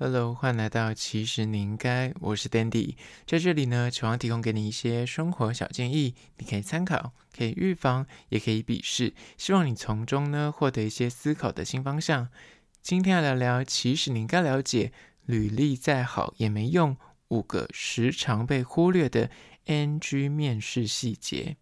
Hello，欢迎来到其实你应该，我是 Dandy，在这里呢，希望提供给你一些生活小建议，你可以参考，可以预防，也可以鄙视，希望你从中呢获得一些思考的新方向。今天要聊聊，其实你应该了解，履历再好也没用，五个时常被忽略的 NG 面试细节。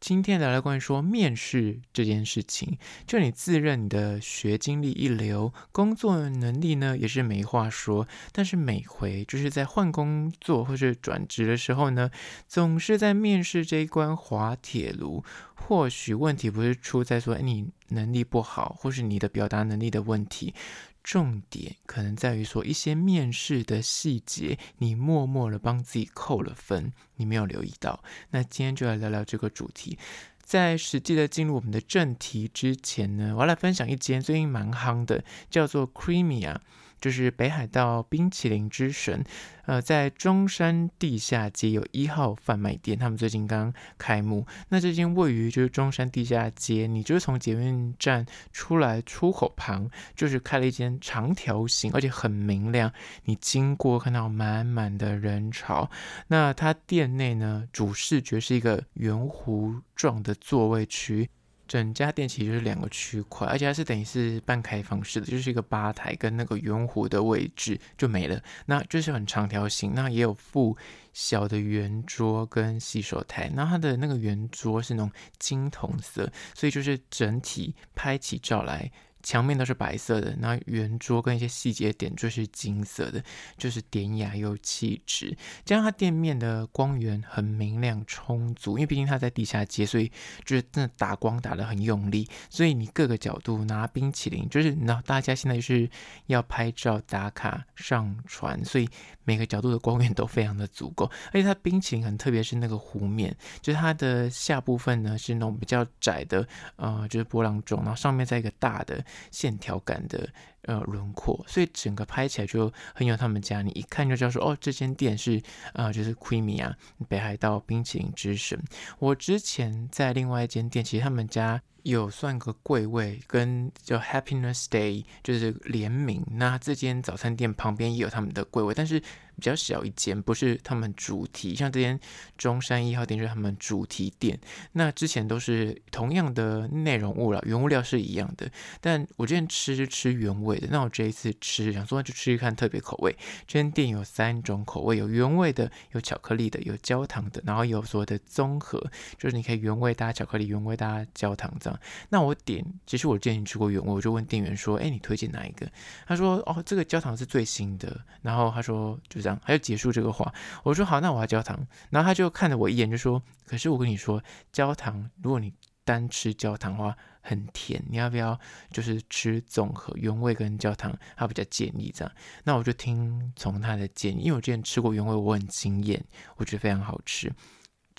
今天聊聊关于说面试这件事情，就你自认你的学经历一流，工作能力呢也是没话说，但是每回就是在换工作或是转职的时候呢，总是在面试这一关滑铁卢。或许问题不是出在说，哎，你能力不好，或是你的表达能力的问题。重点可能在于说一些面试的细节，你默默的帮自己扣了分，你没有留意到。那今天就来聊聊这个主题。在实际的进入我们的正题之前呢，我要来分享一间最近蛮夯的，叫做 Creamia。就是北海道冰淇淋之神，呃，在中山地下街有一号贩卖店，他们最近刚开幕。那这间位于就是中山地下街，你就是从捷运站出来出口旁，就是开了一间长条形，而且很明亮。你经过看到满满的人潮。那它店内呢，主视觉是一个圆弧状的座位区。整家店其实就是两个区块，而且它是等于是半开放式的，就是一个吧台跟那个圆弧的位置就没了，那就是很长条形，那也有附小的圆桌跟洗手台，那它的那个圆桌是那种金铜色，所以就是整体拍起照来。墙面都是白色的，然后圆桌跟一些细节点缀是金色的，就是典雅又气质。加上它店面的光源很明亮充足，因为毕竟它在地下街，所以就是真的打光打得很用力，所以你各个角度拿冰淇淋，就是那大家现在就是要拍照打卡上传，所以每个角度的光源都非常的足够。而且它冰淇淋很特别，是那个弧面，就是它的下部分呢是那种比较窄的，呃，就是波浪状，然后上面再一个大的。线条感的呃轮廓，所以整个拍起来就很有他们家，你一看就知道说哦，这间店是啊、就是 Creamy 啊北海道冰淇淋之神。我之前在另外一间店，其实他们家有算个柜位，跟叫 Happiness Day 就是联名。那这间早餐店旁边也有他们的柜位，但是。比较小一间，不是他们主题，像这间中山一号店就是他们主题店。那之前都是同样的内容物了，原物料是一样的。但我之前吃是吃原味的，那我这一次吃想说就吃一看特别口味。这间店有三种口味，有原味的，有巧克力的，有焦糖的，然后有所谓的综合，就是你可以原味搭巧克力，原味搭焦糖这样。那我点，其实我之前吃过原味，我就问店员说：“哎，你推荐哪一个？”他说：“哦，这个焦糖是最新的。”然后他说：“就这样。”还要结束这个话，我说好，那我要焦糖。然后他就看了我一眼，就说：“可是我跟你说，焦糖，如果你单吃焦糖的话很甜，你要不要就是吃总和原味跟焦糖？他比较建议这样。那我就听从他的建议，因为我之前吃过原味，我很惊艳，我觉得非常好吃。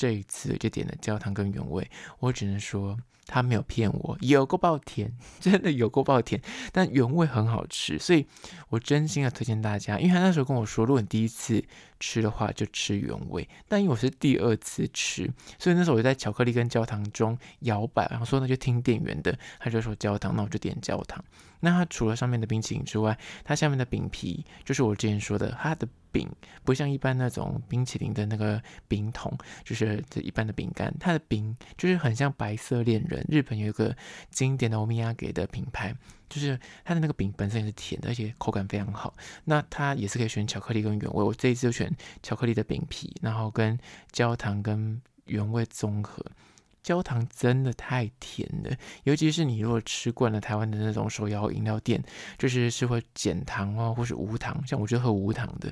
这一次就点了焦糖跟原味，我只能说。”他没有骗我，有够爆甜，真的有够爆甜，但原味很好吃，所以我真心的推荐大家。因为他那时候跟我说，如果你第一次吃的话，就吃原味。但因为我是第二次吃，所以那时候我就在巧克力跟焦糖中摇摆，然后说那就听店员的，他就说焦糖，那我就点焦糖。那它除了上面的冰淇淋之外，它下面的饼皮就是我之前说的，它的饼不像一般那种冰淇淋的那个饼筒，就是这一般的饼干，它的饼就是很像白色恋人。日本有一个经典的欧米亚给的品牌，就是它的那个饼本身也是甜的，而且口感非常好。那它也是可以选巧克力跟原味，我这一次就选巧克力的饼皮，然后跟焦糖跟原味综合。焦糖真的太甜了，尤其是你如果吃惯了台湾的那种手摇饮料店，就是是会减糖哦，或是无糖，像我就喝无糖的，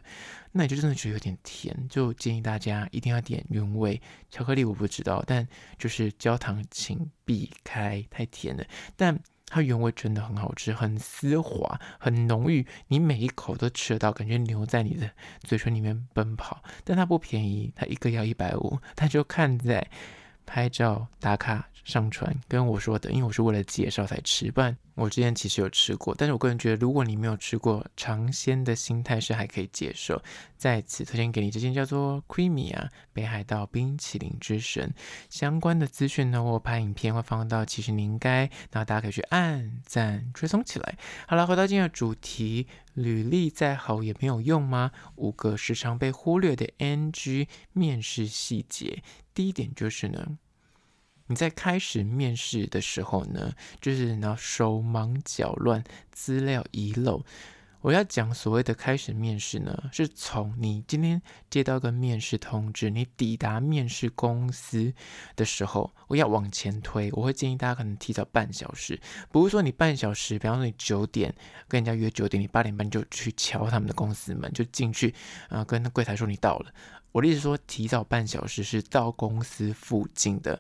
那你就真的觉得有点甜，就建议大家一定要点原味。巧克力我不知道，但就是焦糖请避开，太甜了。但它原味真的很好吃，很丝滑，很浓郁，你每一口都吃得到，感觉留在你的嘴唇里面奔跑。但它不便宜，它一个要一百五，它就看在。拍照打卡上传跟我说的，因为我是为了介绍才吃，不然我之前其实有吃过。但是我个人觉得，如果你没有吃过，尝鲜的心态是还可以接受。在此推荐给你这件叫做 Creamy 啊北海道冰淇淋之神相关的资讯呢，我拍影片会放到其实你应该，然后大家可以去按赞追踪起来。好了，回到今天的主题，履历再好也没有用吗？五个时常被忽略的 NG 面试细节，第一点就是呢。你在开始面试的时候呢，就是你要手忙脚乱，资料遗漏。我要讲所谓的开始面试呢，是从你今天接到个面试通知，你抵达面试公司的时候，我要往前推。我会建议大家可能提早半小时，不是说你半小时，比方说你九点跟人家约九点，你八点半就去敲他们的公司门，就进去，啊、呃，跟柜台说你到了。我的意思说，提早半小时是到公司附近的。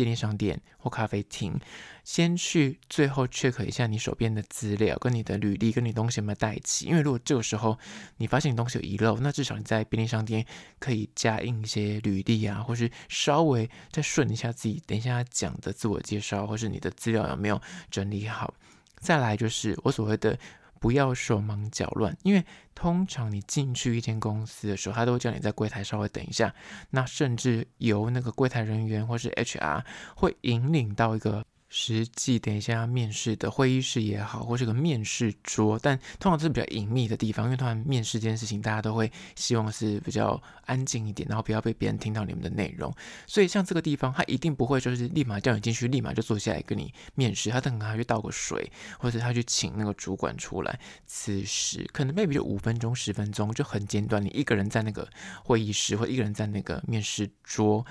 便利商店或咖啡厅，先去最后 check 一下你手边的资料，跟你的履历，跟你东西有没有带齐。因为如果这个时候你发现你东西有遗漏，那至少你在便利商店可以加印一些履历啊，或是稍微再顺一下自己等一下讲的自我介绍，或是你的资料有没有整理好。再来就是我所谓的。不要手忙脚乱，因为通常你进去一间公司的时候，他都会叫你在柜台稍微等一下。那甚至由那个柜台人员或是 HR 会引领到一个。实际等一下面试的会议室也好，或是个面试桌，但通常是比较隐秘的地方，因为通常面试这件事情，大家都会希望是比较安静一点，然后不要被别人听到你们的内容。所以像这个地方，他一定不会就是立马叫你进去，立马就坐下来跟你面试，他等他去倒个水，或者他去请那个主管出来。此时可能 maybe 就五分钟、十分钟就很简短，你一个人在那个会议室，或一个人在那个面试桌。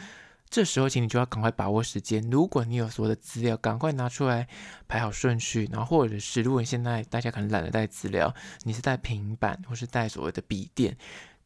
这时候，请你就要赶快把握时间。如果你有所有的资料，赶快拿出来排好顺序。然后，或者是如果你现在大家可能懒得带资料，你是带平板或是带所谓的笔电，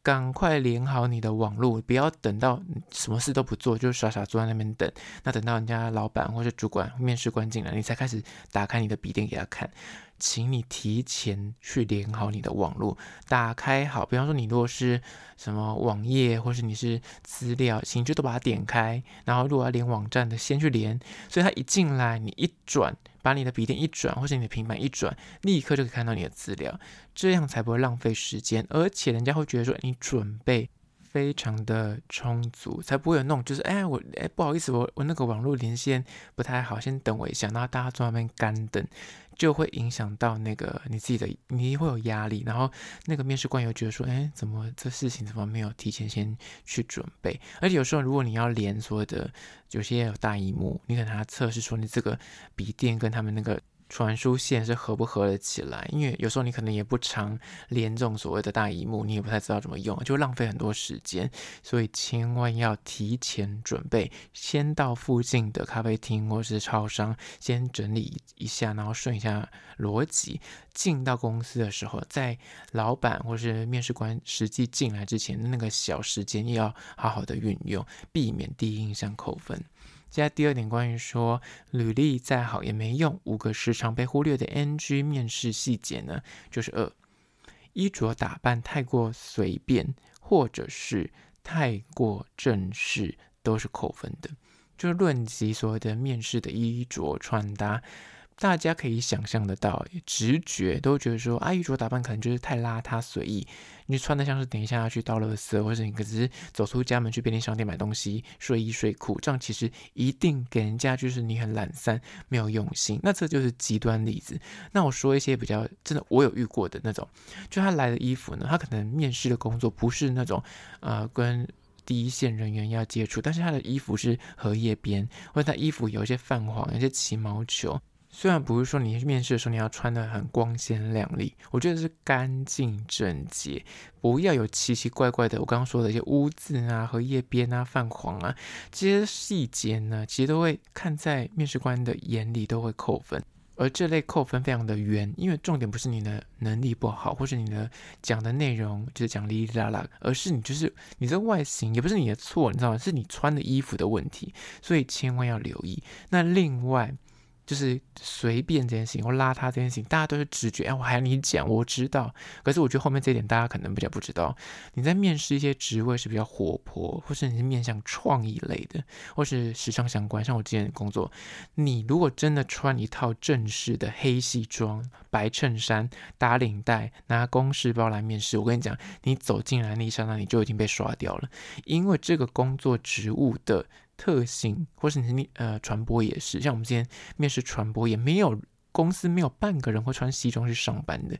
赶快连好你的网络，不要等到什么事都不做，就傻傻坐在那边等。那等到人家老板或是主管面试官进来，你才开始打开你的笔电给他看。请你提前去连好你的网络，打开好。比方说，你如果是什么网页，或是你是资料，请就都把它点开。然后，如果要连网站的，先去连。所以，他一进来，你一转，把你的笔电一转，或是你的平板一转，立刻就可以看到你的资料。这样才不会浪费时间，而且人家会觉得说你准备非常的充足，才不会有那种就是哎，我哎不好意思，我我那个网络连线不太好，先等我一下。然后大家坐那边干等。就会影响到那个你自己的，你会有压力，然后那个面试官又觉得说，哎，怎么这事情怎么没有提前先去准备？而且有时候如果你要连所有的，有些有大荧幕，你可能要测试说你这个笔电跟他们那个。传输线是合不合得起来？因为有时候你可能也不常连这种所谓的大荧幕，你也不太知道怎么用，就浪费很多时间。所以千万要提前准备，先到附近的咖啡厅或是超商，先整理一下，然后顺一下逻辑。进到公司的时候，在老板或是面试官实际进来之前，那个小时间也要好好的运用，避免第一印象扣分。接下来第二点，关于说履历再好也没用，五个时常被忽略的 NG 面试细节呢，就是二，衣着打扮太过随便，或者是太过正式，都是扣分的。就是论及所谓的面试的衣着穿搭。大家可以想象得到，直觉都觉得说，啊，衣着打扮可能就是太邋遢随意，你穿的像是等一下要去倒垃圾，或者你可是走出家门去便利商店买东西，睡衣睡裤，这样其实一定给人家就是你很懒散，没有用心。那这就是极端例子。那我说一些比较真的，我有遇过的那种，就他来的衣服呢，他可能面试的工作不是那种，呃，跟第一线人员要接触，但是他的衣服是荷叶边，或者他衣服有一些泛黄，有些起毛球。虽然不是说你面试的时候你要穿得很光鲜亮丽，我觉得是干净整洁，不要有奇奇怪怪的。我刚刚说的一些污渍啊、荷叶边啊、泛黄啊这些细节呢，其实都会看在面试官的眼里都会扣分。而这类扣分非常的冤，因为重点不是你的能力不好，或是你的讲的内容就是讲哩哩啦啦，而是你就是你这外形也不是你的错，你知道吗？是你穿的衣服的问题，所以千万要留意。那另外。就是随便这件事情或邋遢这件事情，大家都是直觉。哎，我还要你讲，我知道。可是我觉得后面这一点大家可能比较不知道。你在面试一些职位是比较活泼，或是你是面向创意类的，或是时尚相关，像我之前的工作，你如果真的穿一套正式的黑西装、白衬衫、打领带、拿公事包来面试，我跟你讲，你走进来那一刹那，你就已经被刷掉了，因为这个工作职务的。特性，或是你呃传播也是，像我们今天面试传播，也没有公司没有半个人会穿西装去上班的。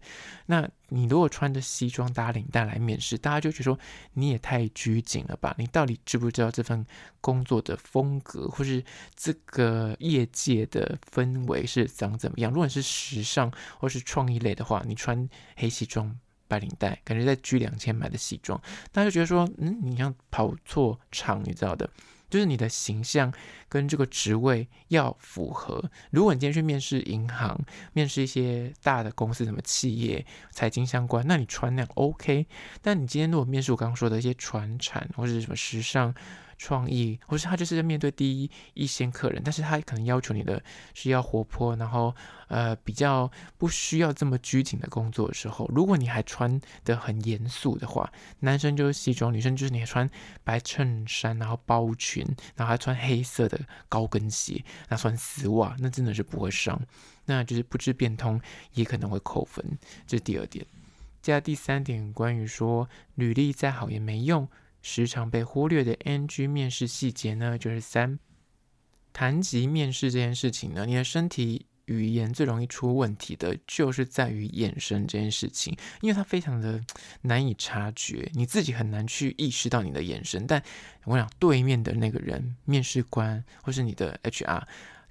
那你如果穿着西装打领带来面试，大家就觉得说你也太拘谨了吧？你到底知不知道这份工作的风格，或是这个业界的氛围是长怎么样？如果你是时尚或是创意类的话，你穿黑西装白领带，感觉在 G 两千买的西装，大家就觉得说，嗯，你像跑错场，你知道的。就是你的形象跟这个职位要符合。如果你今天去面试银行，面试一些大的公司，什么企业、财经相关，那你穿那样 OK。但你今天如果面试我刚刚说的一些传产或者什么时尚，创意，或是他就是在面对第一一线客人，但是他可能要求你的是要活泼，然后呃比较不需要这么拘谨的工作的时候，如果你还穿的很严肃的话，男生就是西装，女生就是你还穿白衬衫，然后包裙，然后还穿黑色的高跟鞋，那穿丝袜，那真的是不会上，那就是不知变通，也可能会扣分。这是第二点。接下来第三点，关于说履历再好也没用。时常被忽略的 NG 面试细节呢，就是三，谈及面试这件事情呢，你的身体语言最容易出问题的，就是在于眼神这件事情，因为它非常的 难以察觉，你自己很难去意识到你的眼神，但我想对面的那个人，面试官或是你的 HR。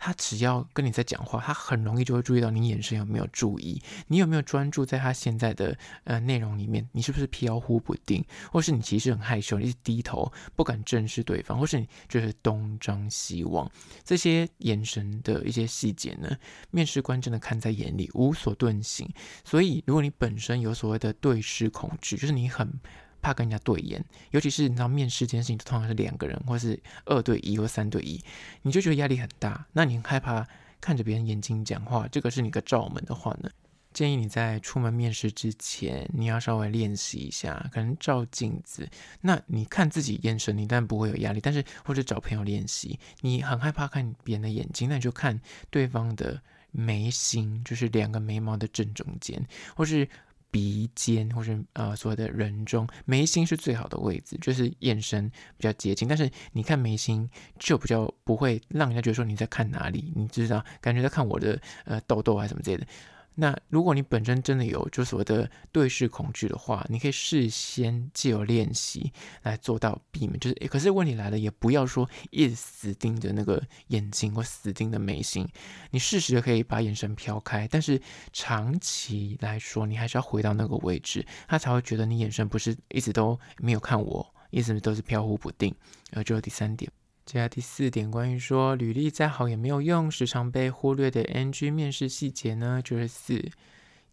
他只要跟你在讲话，他很容易就会注意到你眼神有没有注意，你有没有专注在他现在的呃内容里面，你是不是飘忽不定，或是你其实很害羞，你是低头不敢正视对方，或是你就是东张西望，这些眼神的一些细节呢，面试官真的看在眼里，无所遁形。所以，如果你本身有所谓的对视恐惧，就是你很。怕跟人家对眼，尤其是你知道面试这件事情，通常是两个人，或是二对一或三对一，你就觉得压力很大。那你很害怕看着别人眼睛讲话，这个是你个罩门的话呢，建议你在出门面试之前，你要稍微练习一下，可能照镜子。那你看自己眼神，你当然不会有压力，但是或者找朋友练习，你很害怕看别人的眼睛，那你就看对方的眉心，就是两个眉毛的正中间，或是。鼻尖或是呃所谓的人中眉心是最好的位置，就是眼神比较接近。但是你看眉心就比较不会让人家觉得说你在看哪里，你知道感觉在看我的呃痘痘还是什么之类的。那如果你本身真的有就所谓的对视恐惧的话，你可以事先借由练习来做到避免。就是，可是问题来了，也不要说一直死盯着那个眼睛或死盯着眉心，你适时的可以把眼神飘开，但是长期来说，你还是要回到那个位置，他才会觉得你眼神不是一直都没有看我，一直都是飘忽不定。然后，最后第三点。接下来第四点，关于说履历再好也没有用，时常被忽略的 NG 面试细节呢，就是四，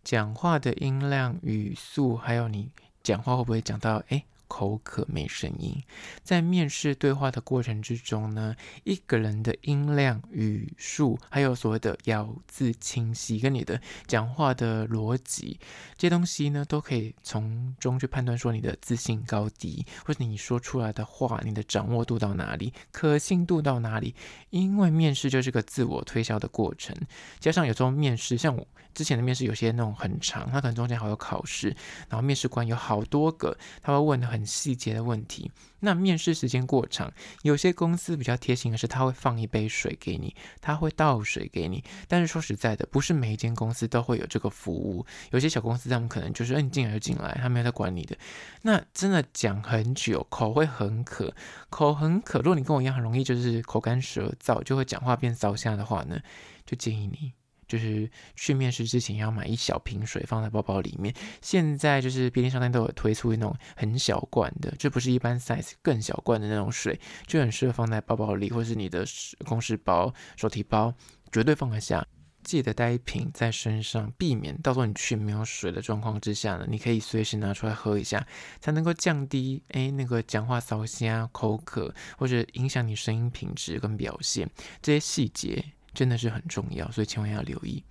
讲话的音量、语速，还有你讲话会不会讲到哎。口渴没声音，在面试对话的过程之中呢，一个人的音量、语速，还有所谓的咬字清晰，跟你的讲话的逻辑，这些东西呢，都可以从中去判断说你的自信高低，或者你说出来的话，你的掌握度到哪里，可信度到哪里。因为面试就是个自我推销的过程，加上有时候面试，像我之前的面试，有些那种很长，他可能中间还有考试，然后面试官有好多个，他会问的很。很细节的问题，那面试时间过长，有些公司比较贴心的是，他会放一杯水给你，他会倒水给你。但是说实在的，不是每一间公司都会有这个服务，有些小公司他们可能就是，哎，你进来就进来，他没有在管你的。那真的讲很久，口会很渴，口很渴。如果你跟我一样很容易就是口干舌燥，就会讲话变糟虾的话呢，就建议你。就是去面试之前要买一小瓶水放在包包里面。现在就是便利商店都有推出那种很小罐的，这不是一般 size 更小罐的那种水，就很适合放在包包里，或是你的公事包、手提包，绝对放得下。记得带一瓶在身上，避免到时候你去没有水的状况之下呢，你可以随时拿出来喝一下，才能够降低哎那个讲话骚声、口渴或者影响你声音品质跟表现这些细节。真的是很重要，所以千万要留意。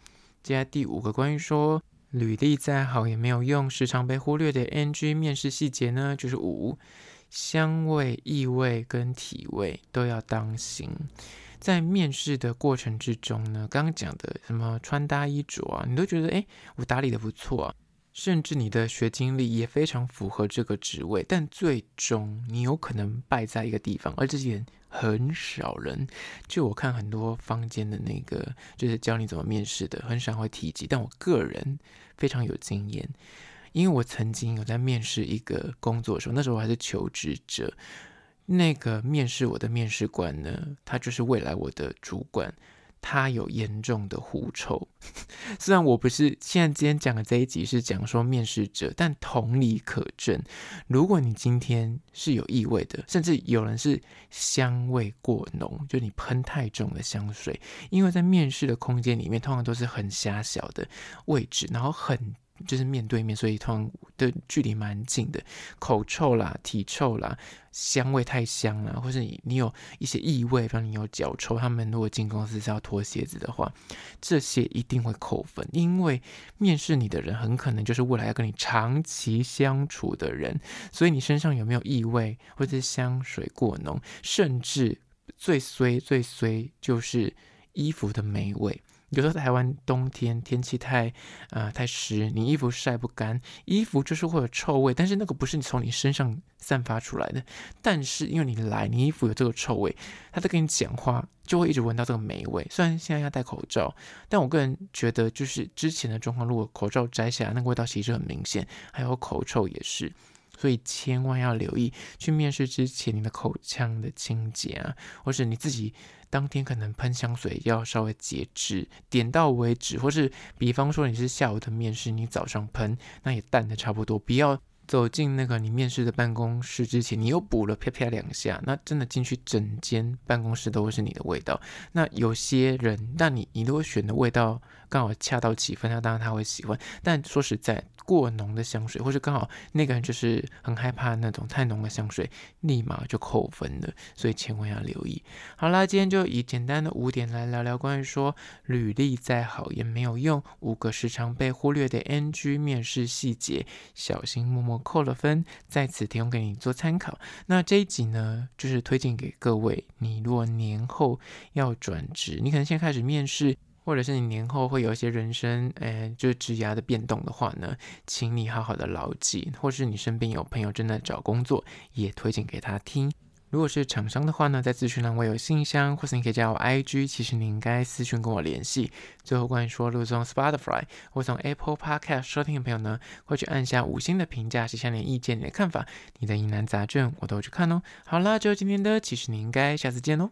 接下来第五个，关于说履历再好也没有用，时常被忽略的 NG 面试细节呢，就是五，香味、异味跟体味都要当心。在面试的过程之中呢，刚刚讲的什么穿搭衣着啊，你都觉得诶，我打理得不错啊。甚至你的学经历也非常符合这个职位，但最终你有可能败在一个地方，而这些很少人。就我看很多坊间的那个，就是教你怎么面试的，很少会提及。但我个人非常有经验，因为我曾经有在面试一个工作的时候，那时候我还是求职者，那个面试我的面试官呢，他就是未来我的主管。他有严重的狐臭，虽然我不是现在今天讲的这一集是讲说面试者，但同理可证。如果你今天是有异味的，甚至有人是香味过浓，就你喷太重的香水，因为在面试的空间里面，通常都是很狭小的位置，然后很。就是面对面，所以通常的距离蛮近的。口臭啦、体臭啦、香味太香啦，或是你你有一些异味，比如你有脚臭，他们如果进公司是要脱鞋子的话，这些一定会扣分，因为面试你的人很可能就是未来要跟你长期相处的人，所以你身上有没有异味，或者是香水过浓，甚至最衰最衰就是衣服的霉味。有时候台湾冬天天气太啊、太湿，你衣服晒不干，衣服就是会有臭味，但是那个不是你从你身上散发出来的，但是因为你来，你衣服有这个臭味，他在跟你讲话就会一直闻到这个霉味。虽然现在要戴口罩，但我个人觉得就是之前的状况，如果口罩摘下来，那个味道其实很明显，还有口臭也是。所以千万要留意，去面试之前你的口腔的清洁啊，或是你自己当天可能喷香水要稍微节制，点到为止，或是比方说你是下午的面试，你早上喷，那也淡的差不多，不要。走进那个你面试的办公室之前，你又补了啪啪两下，那真的进去整间办公室都会是你的味道。那有些人，那你你如果选的味道刚好恰到其分，那当然他会喜欢。但说实在，过浓的香水，或是刚好那个人就是很害怕那种太浓的香水，立马就扣分了。所以千万要留意。好啦，今天就以简单的五点来聊聊关于说履历再好也没有用，五个时常被忽略的 NG 面试细节，小心默默扣了分，在此提供给你做参考。那这一集呢，就是推荐给各位，你若年后要转职，你可能先开始面试，或者是你年后会有一些人生，诶，就是职涯的变动的话呢，请你好好的牢记，或是你身边有朋友正在找工作，也推荐给他听。如果是厂商的话呢，在资讯栏我有信箱，或是你可以加我 IG，其实你应该私讯跟我联系。最后关于说，如果从 Spotify 或从 Apple Podcast 收听的朋友呢，会去按下五星的评价，写下你的意见、你的看法、你的疑难杂症，我都会去看哦。好啦，就今天的，其实你应该下次见喽。